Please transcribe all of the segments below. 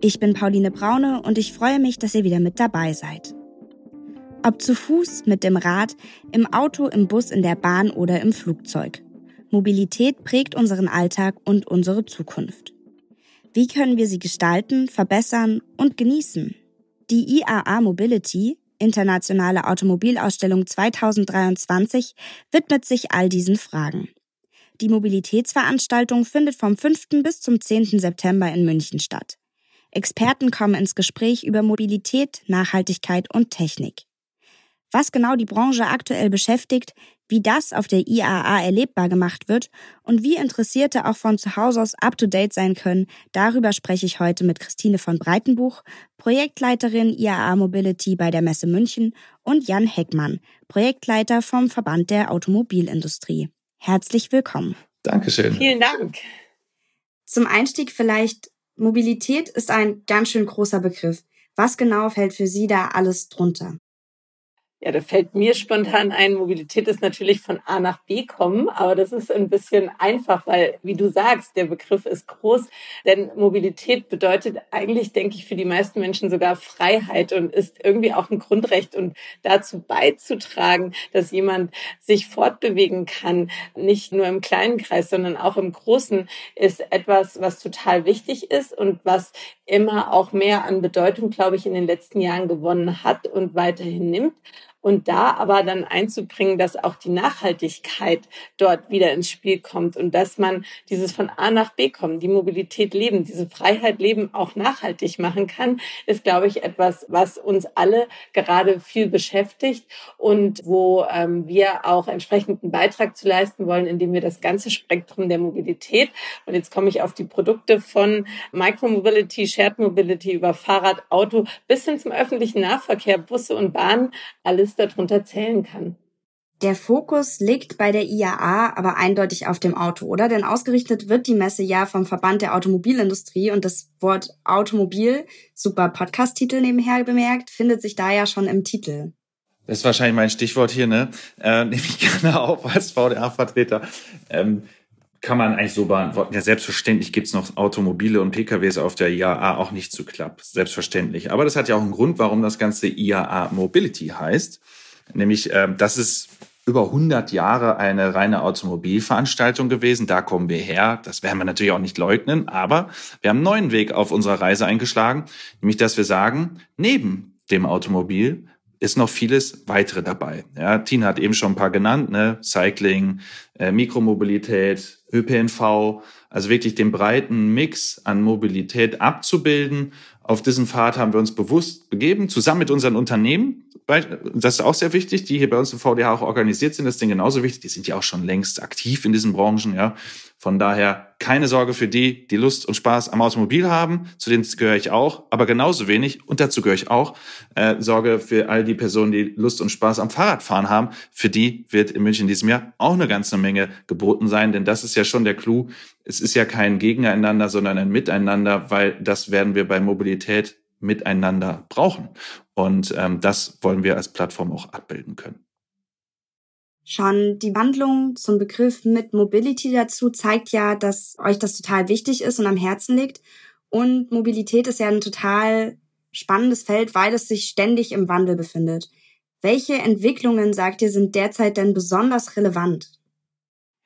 Ich bin Pauline Braune und ich freue mich, dass ihr wieder mit dabei seid. Ob zu Fuß, mit dem Rad, im Auto, im Bus, in der Bahn oder im Flugzeug. Mobilität prägt unseren Alltag und unsere Zukunft. Wie können wir sie gestalten, verbessern und genießen? Die IAA Mobility, Internationale Automobilausstellung 2023, widmet sich all diesen Fragen. Die Mobilitätsveranstaltung findet vom 5. bis zum 10. September in München statt. Experten kommen ins Gespräch über Mobilität, Nachhaltigkeit und Technik. Was genau die Branche aktuell beschäftigt, wie das auf der IAA erlebbar gemacht wird und wie Interessierte auch von zu Hause aus up-to-date sein können, darüber spreche ich heute mit Christine von Breitenbuch, Projektleiterin IAA Mobility bei der Messe München und Jan Heckmann, Projektleiter vom Verband der Automobilindustrie. Herzlich willkommen. Dankeschön. Vielen Dank. Zum Einstieg vielleicht, Mobilität ist ein ganz schön großer Begriff. Was genau fällt für Sie da alles drunter? Ja, da fällt mir spontan ein, Mobilität ist natürlich von A nach B kommen, aber das ist ein bisschen einfach, weil, wie du sagst, der Begriff ist groß, denn Mobilität bedeutet eigentlich, denke ich, für die meisten Menschen sogar Freiheit und ist irgendwie auch ein Grundrecht und dazu beizutragen, dass jemand sich fortbewegen kann, nicht nur im kleinen Kreis, sondern auch im großen, ist etwas, was total wichtig ist und was immer auch mehr an Bedeutung, glaube ich, in den letzten Jahren gewonnen hat und weiterhin nimmt und da aber dann einzubringen, dass auch die Nachhaltigkeit dort wieder ins Spiel kommt und dass man dieses von A nach B kommen, die Mobilität leben, diese Freiheit leben auch nachhaltig machen kann, ist, glaube ich, etwas, was uns alle gerade viel beschäftigt und wo ähm, wir auch entsprechend einen Beitrag zu leisten wollen, indem wir das ganze Spektrum der Mobilität und jetzt komme ich auf die Produkte von Micromobility, Shared Mobility über Fahrrad, Auto bis hin zum öffentlichen Nahverkehr, Busse und Bahnen, alles alles darunter zählen kann. Der Fokus liegt bei der IAA aber eindeutig auf dem Auto, oder? Denn ausgerichtet wird die Messe ja vom Verband der Automobilindustrie und das Wort Automobil, super Podcast-Titel nebenher bemerkt, findet sich da ja schon im Titel. Das ist wahrscheinlich mein Stichwort hier, ne? Äh, nehme ich gerne auf als VDA-Vertreter. Ähm, kann man eigentlich so beantworten. Ja, selbstverständlich gibt's noch Automobile und PKWs auf der IAA auch nicht zu klapp. Selbstverständlich. Aber das hat ja auch einen Grund, warum das Ganze IAA Mobility heißt. Nämlich, äh, das ist über 100 Jahre eine reine Automobilveranstaltung gewesen. Da kommen wir her. Das werden wir natürlich auch nicht leugnen. Aber wir haben einen neuen Weg auf unserer Reise eingeschlagen. Nämlich, dass wir sagen, neben dem Automobil ist noch vieles weitere dabei. Ja, Tina hat eben schon ein paar genannt, ne? Cycling, äh, Mikromobilität, ÖPNV, also wirklich den breiten Mix an Mobilität abzubilden. Auf diesen Pfad haben wir uns bewusst begeben, zusammen mit unseren Unternehmen. Das ist auch sehr wichtig, die hier bei uns im VDH auch organisiert sind. Das ist denen genauso wichtig. Die sind ja auch schon längst aktiv in diesen Branchen, ja. Von daher keine Sorge für die, die Lust und Spaß am Automobil haben. Zu denen gehöre ich auch, aber genauso wenig, und dazu gehöre ich auch, äh, Sorge für all die Personen, die Lust und Spaß am Fahrradfahren haben. Für die wird in München in diesem Jahr auch eine ganze Menge geboten sein, denn das ist ja schon der Clou. Es ist ja kein Gegeneinander, sondern ein Miteinander, weil das werden wir bei Mobilität miteinander brauchen. Und ähm, das wollen wir als Plattform auch abbilden können. Schon die Wandlung zum Begriff mit Mobility dazu zeigt ja, dass euch das total wichtig ist und am Herzen liegt. Und Mobilität ist ja ein total spannendes Feld, weil es sich ständig im Wandel befindet. Welche Entwicklungen, sagt ihr, sind derzeit denn besonders relevant?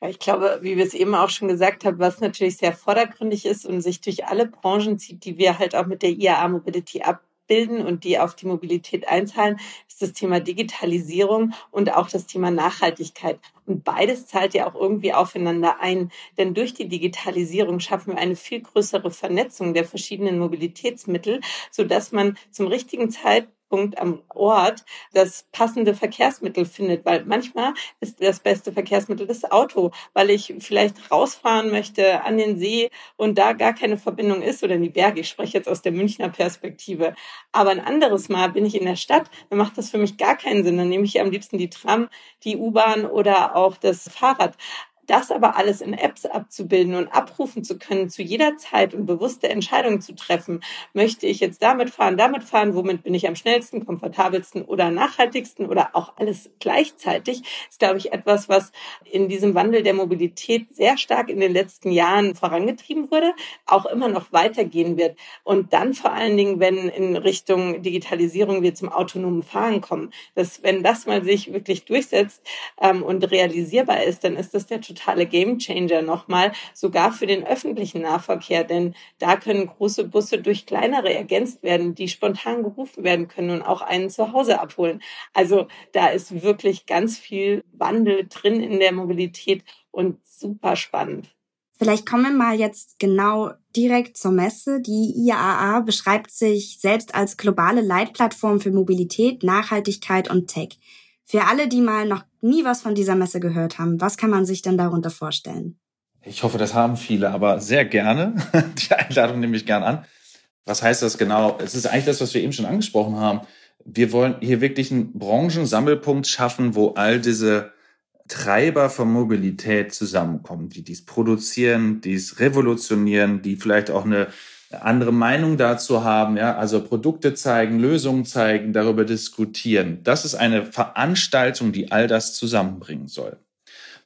Ich glaube, wie wir es eben auch schon gesagt haben, was natürlich sehr vordergründig ist und sich durch alle Branchen zieht, die wir halt auch mit der IAA Mobility ab abbilden und die auf die Mobilität einzahlen, ist das Thema Digitalisierung und auch das Thema Nachhaltigkeit. Und beides zahlt ja auch irgendwie aufeinander ein. Denn durch die Digitalisierung schaffen wir eine viel größere Vernetzung der verschiedenen Mobilitätsmittel, sodass man zum richtigen Zeitpunkt Treffpunkt am Ort das passende Verkehrsmittel findet, weil manchmal ist das beste Verkehrsmittel das Auto, weil ich vielleicht rausfahren möchte an den See und da gar keine Verbindung ist oder in die Berge. Ich spreche jetzt aus der Münchner Perspektive. Aber ein anderes Mal bin ich in der Stadt, dann macht das für mich gar keinen Sinn. Dann nehme ich am liebsten die Tram, die U-Bahn oder auch das Fahrrad. Das aber alles in Apps abzubilden und abrufen zu können zu jeder Zeit und bewusste Entscheidungen zu treffen, möchte ich jetzt damit fahren, damit fahren, womit bin ich am schnellsten, komfortabelsten oder nachhaltigsten oder auch alles gleichzeitig, ist, glaube ich, etwas, was in diesem Wandel der Mobilität sehr stark in den letzten Jahren vorangetrieben wurde, auch immer noch weitergehen wird. Und dann vor allen Dingen, wenn in Richtung Digitalisierung wir zum autonomen Fahren kommen, dass wenn das mal sich wirklich durchsetzt ähm, und realisierbar ist, dann ist das der totale Gamechanger nochmal, sogar für den öffentlichen Nahverkehr, denn da können große Busse durch kleinere ergänzt werden, die spontan gerufen werden können und auch einen zu Hause abholen. Also da ist wirklich ganz viel Wandel drin in der Mobilität und super spannend. Vielleicht kommen wir mal jetzt genau direkt zur Messe. Die IAA beschreibt sich selbst als globale Leitplattform für Mobilität, Nachhaltigkeit und Tech. Für alle, die mal noch nie was von dieser Messe gehört haben, was kann man sich denn darunter vorstellen? Ich hoffe, das haben viele, aber sehr gerne. Die Einladung nehme ich gern an. Was heißt das genau? Es ist eigentlich das, was wir eben schon angesprochen haben. Wir wollen hier wirklich einen Branchensammelpunkt schaffen, wo all diese Treiber von Mobilität zusammenkommen, die dies produzieren, dies revolutionieren, die vielleicht auch eine andere Meinung dazu haben, ja, also Produkte zeigen, Lösungen zeigen, darüber diskutieren. Das ist eine Veranstaltung, die all das zusammenbringen soll.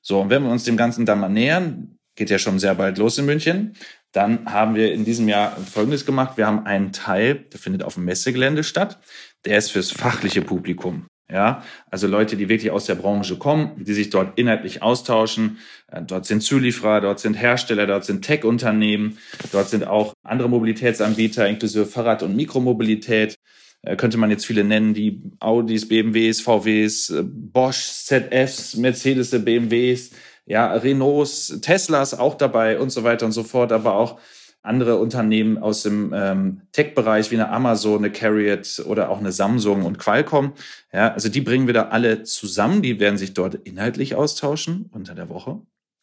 So, und wenn wir uns dem Ganzen dann mal nähern, geht ja schon sehr bald los in München, dann haben wir in diesem Jahr Folgendes gemacht. Wir haben einen Teil, der findet auf dem Messegelände statt, der ist fürs fachliche Publikum. Ja, also Leute, die wirklich aus der Branche kommen, die sich dort inhaltlich austauschen. Äh, dort sind Zulieferer, dort sind Hersteller, dort sind Tech-Unternehmen, dort sind auch andere Mobilitätsanbieter, inklusive Fahrrad- und Mikromobilität. Äh, könnte man jetzt viele nennen, die Audis, BMWs, VWs, äh, Bosch, ZFs, Mercedes, BMWs, ja, Renaults, Teslas auch dabei und so weiter und so fort, aber auch andere Unternehmen aus dem ähm, Tech-Bereich wie eine Amazon, eine Carriot oder auch eine Samsung und Qualcomm. Ja, also die bringen wir da alle zusammen. Die werden sich dort inhaltlich austauschen unter der Woche.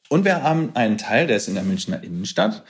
Und wir haben einen Teil, der ist in der Münchner Innenstadt.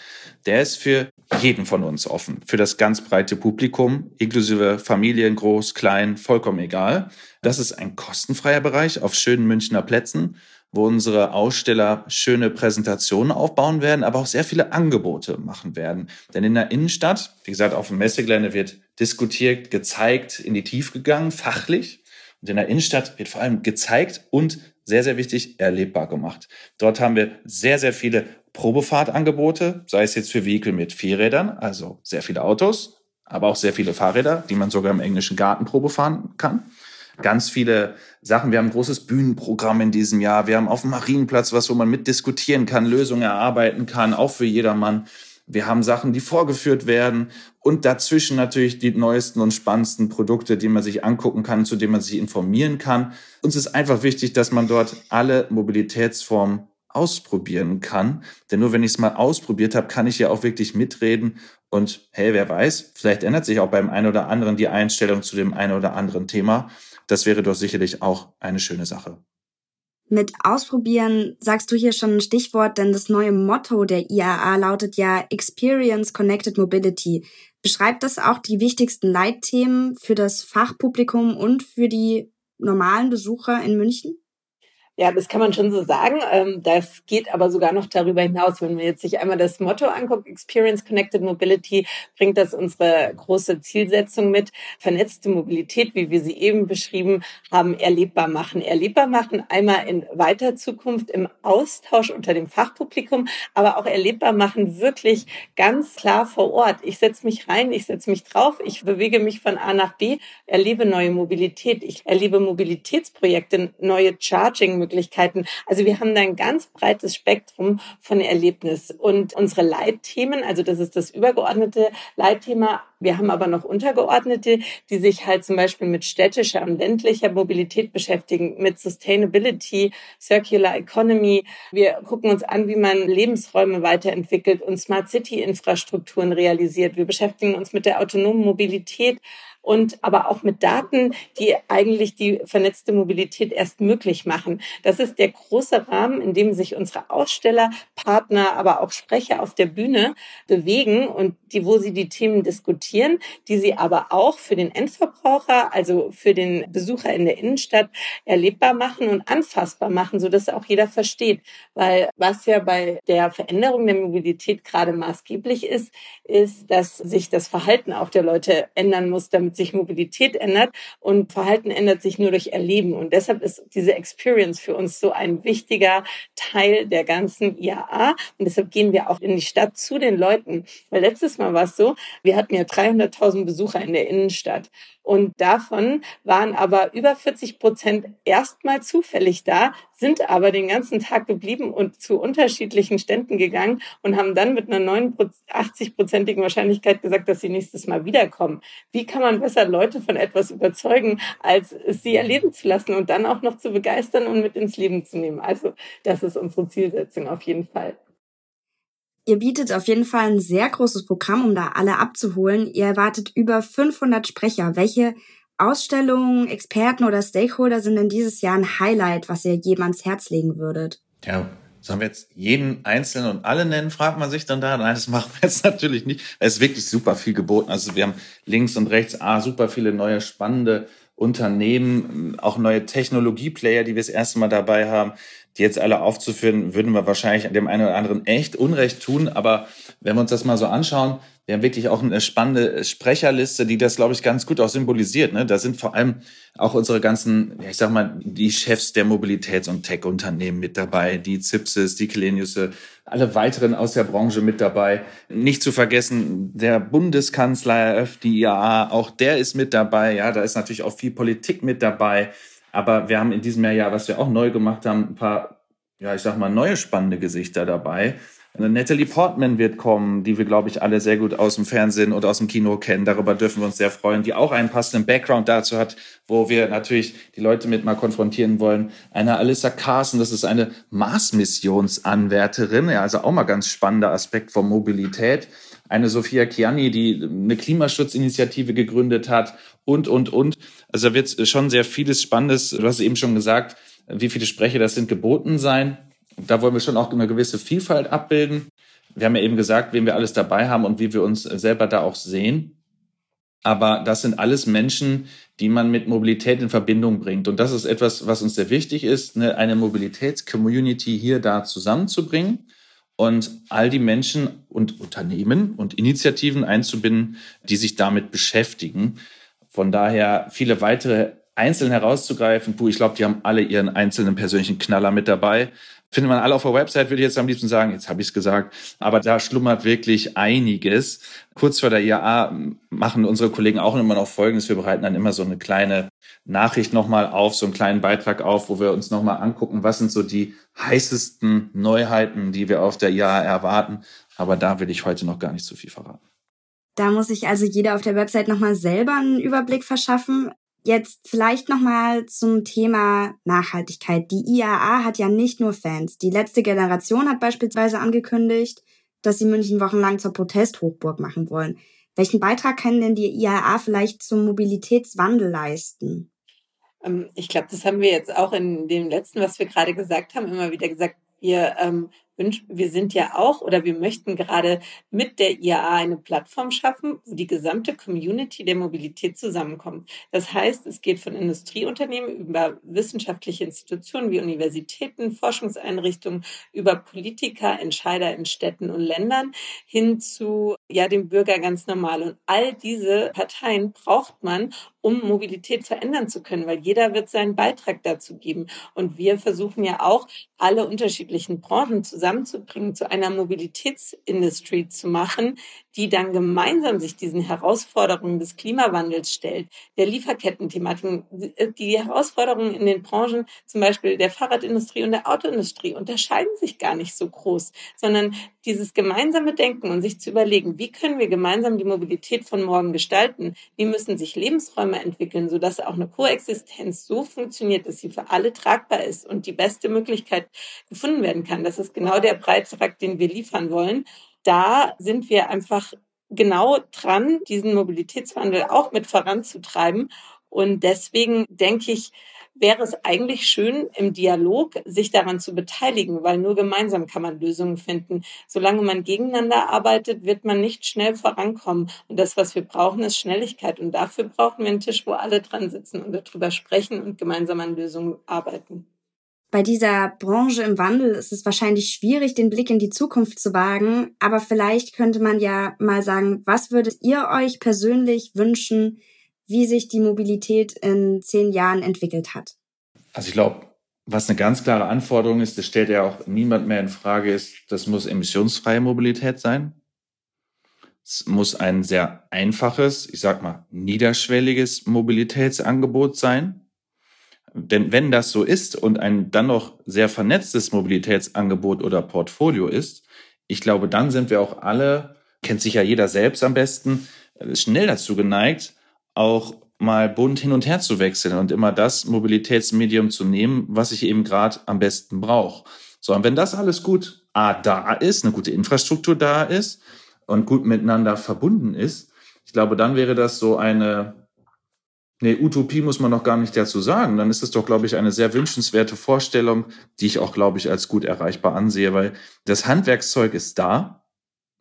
Der ist für jeden von uns offen, für das ganz breite Publikum, inklusive Familien, groß, klein, vollkommen egal. Das ist ein kostenfreier Bereich auf schönen Münchner Plätzen wo unsere Aussteller schöne Präsentationen aufbauen werden, aber auch sehr viele Angebote machen werden. Denn in der Innenstadt, wie gesagt, auf dem Messegelände wird diskutiert, gezeigt, in die Tiefe gegangen, fachlich. Und in der Innenstadt wird vor allem gezeigt und sehr, sehr wichtig, erlebbar gemacht. Dort haben wir sehr, sehr viele Probefahrtangebote, sei es jetzt für Vehikel mit Vierrädern, also sehr viele Autos, aber auch sehr viele Fahrräder, die man sogar im englischen Garten Probe fahren kann ganz viele Sachen. Wir haben ein großes Bühnenprogramm in diesem Jahr. Wir haben auf dem Marienplatz was, wo man mitdiskutieren kann, Lösungen erarbeiten kann, auch für jedermann. Wir haben Sachen, die vorgeführt werden und dazwischen natürlich die neuesten und spannendsten Produkte, die man sich angucken kann, zu denen man sich informieren kann. Uns ist einfach wichtig, dass man dort alle Mobilitätsformen ausprobieren kann. Denn nur wenn ich es mal ausprobiert habe, kann ich ja auch wirklich mitreden. Und hey, wer weiß, vielleicht ändert sich auch beim einen oder anderen die Einstellung zu dem einen oder anderen Thema. Das wäre doch sicherlich auch eine schöne Sache. Mit Ausprobieren sagst du hier schon ein Stichwort, denn das neue Motto der IAA lautet ja Experience Connected Mobility. Beschreibt das auch die wichtigsten Leitthemen für das Fachpublikum und für die normalen Besucher in München? Ja, das kann man schon so sagen. Ähm, das geht aber sogar noch darüber hinaus. Wenn man jetzt sich einmal das Motto anguckt, Experience Connected Mobility, bringt das unsere große Zielsetzung mit. Vernetzte Mobilität, wie wir sie eben beschrieben haben, erlebbar machen. Erlebbar machen einmal in weiter Zukunft im Austausch unter dem Fachpublikum, aber auch erlebbar machen wirklich ganz klar vor Ort. Ich setze mich rein, ich setze mich drauf, ich bewege mich von A nach B, erlebe neue Mobilität, ich erlebe Mobilitätsprojekte, neue Charging Möglichkeiten. Also wir haben da ein ganz breites Spektrum von Erlebnis. Und unsere Leitthemen, also das ist das übergeordnete Leitthema, wir haben aber noch untergeordnete, die sich halt zum Beispiel mit städtischer und ländlicher Mobilität beschäftigen, mit Sustainability, Circular Economy. Wir gucken uns an, wie man Lebensräume weiterentwickelt und Smart City Infrastrukturen realisiert. Wir beschäftigen uns mit der autonomen Mobilität, und aber auch mit Daten, die eigentlich die vernetzte Mobilität erst möglich machen. Das ist der große Rahmen, in dem sich unsere Aussteller, Partner, aber auch Sprecher auf der Bühne bewegen und die, wo sie die Themen diskutieren, die sie aber auch für den Endverbraucher, also für den Besucher in der Innenstadt erlebbar machen und anfassbar machen, so dass auch jeder versteht. Weil was ja bei der Veränderung der Mobilität gerade maßgeblich ist, ist, dass sich das Verhalten auch der Leute ändern muss, damit sich Mobilität ändert. Und Verhalten ändert sich nur durch Erleben. Und deshalb ist diese Experience für uns so ein wichtiger Teil der ganzen IAA. Und deshalb gehen wir auch in die Stadt zu den Leuten. Weil letztes Mal war es so, wir hatten ja 300.000 Besucher in der Innenstadt. Und davon waren aber über 40 Prozent erstmal zufällig da, sind aber den ganzen Tag geblieben und zu unterschiedlichen Ständen gegangen und haben dann mit einer 89-prozentigen Wahrscheinlichkeit gesagt, dass sie nächstes Mal wiederkommen. Wie kann man besser Leute von etwas überzeugen, als es sie erleben zu lassen und dann auch noch zu begeistern und mit ins Leben zu nehmen? Also das ist unsere Zielsetzung auf jeden Fall. Ihr bietet auf jeden Fall ein sehr großes Programm, um da alle abzuholen. Ihr erwartet über 500 Sprecher. Welche Ausstellungen, Experten oder Stakeholder sind denn dieses Jahr ein Highlight, was ihr jedem ans Herz legen würdet? Ja, sollen wir jetzt jeden Einzelnen und alle nennen, fragt man sich dann da. Nein, das machen wir jetzt natürlich nicht. Es ist wirklich super viel geboten. Also wir haben links und rechts ah, super viele neue spannende Unternehmen, auch neue Technologieplayer, die wir das erste Mal dabei haben die jetzt alle aufzuführen, würden wir wahrscheinlich dem einen oder anderen echt Unrecht tun. Aber wenn wir uns das mal so anschauen, wir haben wirklich auch eine spannende Sprecherliste, die das, glaube ich, ganz gut auch symbolisiert. Ne? Da sind vor allem auch unsere ganzen, ich sag mal, die Chefs der Mobilitäts- und Tech-Unternehmen mit dabei, die Zipses, die Kelenius, alle weiteren aus der Branche mit dabei. Nicht zu vergessen, der Bundeskanzler die IAA, auch der ist mit dabei. Ja, da ist natürlich auch viel Politik mit dabei. Aber wir haben in diesem Jahr, was wir auch neu gemacht haben, ein paar, ja, ich sag mal, neue spannende Gesichter dabei. Natalie Portman wird kommen, die wir, glaube ich, alle sehr gut aus dem Fernsehen oder aus dem Kino kennen. Darüber dürfen wir uns sehr freuen, die auch einen passenden Background dazu hat, wo wir natürlich die Leute mit mal konfrontieren wollen. Eine Alyssa Carson, das ist eine Mars-Missionsanwärterin, ja, also auch mal ganz spannender Aspekt von Mobilität. Eine Sophia Chiani, die eine Klimaschutzinitiative gegründet hat und, und, und. Also da wird schon sehr vieles Spannendes, du hast eben schon gesagt, wie viele Sprecher das sind, geboten sein. Da wollen wir schon auch eine gewisse Vielfalt abbilden. Wir haben ja eben gesagt, wen wir alles dabei haben und wie wir uns selber da auch sehen. Aber das sind alles Menschen, die man mit Mobilität in Verbindung bringt. Und das ist etwas, was uns sehr wichtig ist, eine Mobilitätscommunity hier da zusammenzubringen und all die Menschen und Unternehmen und Initiativen einzubinden, die sich damit beschäftigen. Von daher viele weitere einzeln herauszugreifen. Puh, ich glaube, die haben alle ihren einzelnen persönlichen Knaller mit dabei. Findet man alle auf der Website, würde ich jetzt am liebsten sagen. Jetzt habe ich es gesagt. Aber da schlummert wirklich einiges. Kurz vor der IAA machen unsere Kollegen auch immer noch Folgendes. Wir bereiten dann immer so eine kleine Nachricht nochmal auf, so einen kleinen Beitrag auf, wo wir uns nochmal angucken, was sind so die heißesten Neuheiten, die wir auf der IAA erwarten. Aber da will ich heute noch gar nicht so viel verraten. Da muss sich also jeder auf der Website nochmal selber einen Überblick verschaffen. Jetzt vielleicht nochmal zum Thema Nachhaltigkeit. Die IAA hat ja nicht nur Fans. Die letzte Generation hat beispielsweise angekündigt, dass sie München wochenlang zur Protesthochburg machen wollen. Welchen Beitrag kann denn die IAA vielleicht zum Mobilitätswandel leisten? Ähm, ich glaube, das haben wir jetzt auch in dem letzten, was wir gerade gesagt haben, immer wieder gesagt. Wir ähm, wir sind ja auch oder wir möchten gerade mit der IAA eine Plattform schaffen, wo die gesamte Community der Mobilität zusammenkommt. Das heißt, es geht von Industrieunternehmen über wissenschaftliche Institutionen wie Universitäten, Forschungseinrichtungen, über Politiker, Entscheider in Städten und Ländern hin zu ja dem Bürger ganz normal. Und all diese Parteien braucht man, um Mobilität verändern zu können, weil jeder wird seinen Beitrag dazu geben. Und wir versuchen ja auch, alle unterschiedlichen Branchen zusammenzubringen, zu einer Mobilitätsindustrie zu machen, die dann gemeinsam sich diesen Herausforderungen des Klimawandels stellt, der Lieferkettenthematik. Die Herausforderungen in den Branchen, zum Beispiel der Fahrradindustrie und der Autoindustrie, unterscheiden sich gar nicht so groß, sondern dieses gemeinsame Denken und sich zu überlegen, wie können wir gemeinsam die Mobilität von morgen gestalten? Wie müssen sich Lebensräume entwickeln, sodass auch eine Koexistenz so funktioniert, dass sie für alle tragbar ist und die beste Möglichkeit gefunden werden kann. Das ist genau der Beitrag, den wir liefern wollen. Da sind wir einfach genau dran, diesen Mobilitätswandel auch mit voranzutreiben. Und deswegen denke ich, wäre es eigentlich schön, im Dialog sich daran zu beteiligen, weil nur gemeinsam kann man Lösungen finden. Solange man gegeneinander arbeitet, wird man nicht schnell vorankommen. Und das, was wir brauchen, ist Schnelligkeit. Und dafür brauchen wir einen Tisch, wo alle dran sitzen und darüber sprechen und gemeinsam an Lösungen arbeiten. Bei dieser Branche im Wandel ist es wahrscheinlich schwierig, den Blick in die Zukunft zu wagen. Aber vielleicht könnte man ja mal sagen, was würdet ihr euch persönlich wünschen, wie sich die Mobilität in zehn Jahren entwickelt hat? Also ich glaube, was eine ganz klare Anforderung ist, das stellt ja auch niemand mehr in Frage, ist, das muss emissionsfreie Mobilität sein. Es muss ein sehr einfaches, ich sag mal, niederschwelliges Mobilitätsangebot sein. Denn wenn das so ist und ein dann noch sehr vernetztes Mobilitätsangebot oder Portfolio ist, ich glaube, dann sind wir auch alle, kennt sich ja jeder selbst am besten, schnell dazu geneigt, auch mal bunt hin und her zu wechseln und immer das Mobilitätsmedium zu nehmen, was ich eben gerade am besten brauche. So, und wenn das alles gut A, da ist, eine gute Infrastruktur da ist und gut miteinander verbunden ist, ich glaube, dann wäre das so eine, nee, Utopie muss man noch gar nicht dazu sagen. Dann ist es doch, glaube ich, eine sehr wünschenswerte Vorstellung, die ich auch, glaube ich, als gut erreichbar ansehe, weil das Handwerkszeug ist da.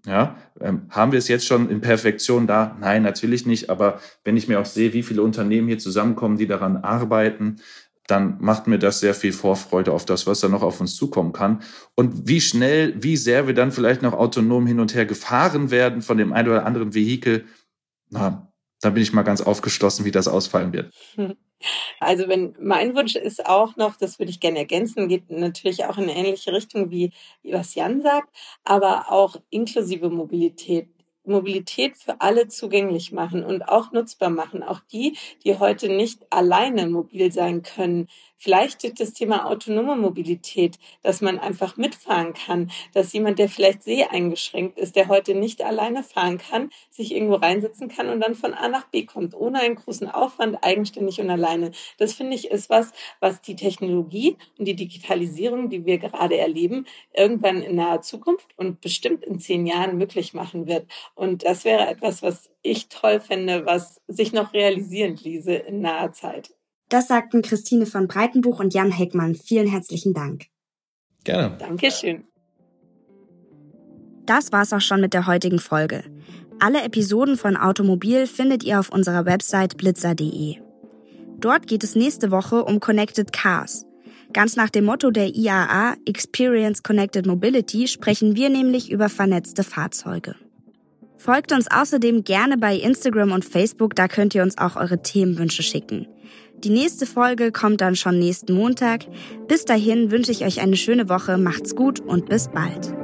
Ja, ähm, haben wir es jetzt schon in Perfektion da? Nein, natürlich nicht. Aber wenn ich mir auch sehe, wie viele Unternehmen hier zusammenkommen, die daran arbeiten, dann macht mir das sehr viel Vorfreude auf das, was da noch auf uns zukommen kann. Und wie schnell, wie sehr wir dann vielleicht noch autonom hin und her gefahren werden von dem einen oder anderen Vehikel, na, da bin ich mal ganz aufgeschlossen, wie das ausfallen wird. Also wenn mein Wunsch ist auch noch, das würde ich gerne ergänzen, geht natürlich auch in eine ähnliche Richtung wie was Jan sagt, aber auch inklusive Mobilität. Mobilität für alle zugänglich machen und auch nutzbar machen. Auch die, die heute nicht alleine mobil sein können, Vielleicht das Thema autonome Mobilität, dass man einfach mitfahren kann, dass jemand, der vielleicht seheingeschränkt ist, der heute nicht alleine fahren kann, sich irgendwo reinsetzen kann und dann von A nach B kommt, ohne einen großen Aufwand, eigenständig und alleine. Das finde ich ist was, was die Technologie und die Digitalisierung, die wir gerade erleben, irgendwann in naher Zukunft und bestimmt in zehn Jahren möglich machen wird. Und das wäre etwas, was ich toll fände, was sich noch realisieren ließe in naher Zeit. Das sagten Christine von Breitenbuch und Jan Heckmann. Vielen herzlichen Dank. Gerne. Dankeschön. Das war's auch schon mit der heutigen Folge. Alle Episoden von Automobil findet ihr auf unserer Website blitzer.de. Dort geht es nächste Woche um Connected Cars. Ganz nach dem Motto der IAA Experience Connected Mobility sprechen wir nämlich über vernetzte Fahrzeuge. Folgt uns außerdem gerne bei Instagram und Facebook, da könnt ihr uns auch eure Themenwünsche schicken. Die nächste Folge kommt dann schon nächsten Montag. Bis dahin wünsche ich euch eine schöne Woche, macht's gut und bis bald.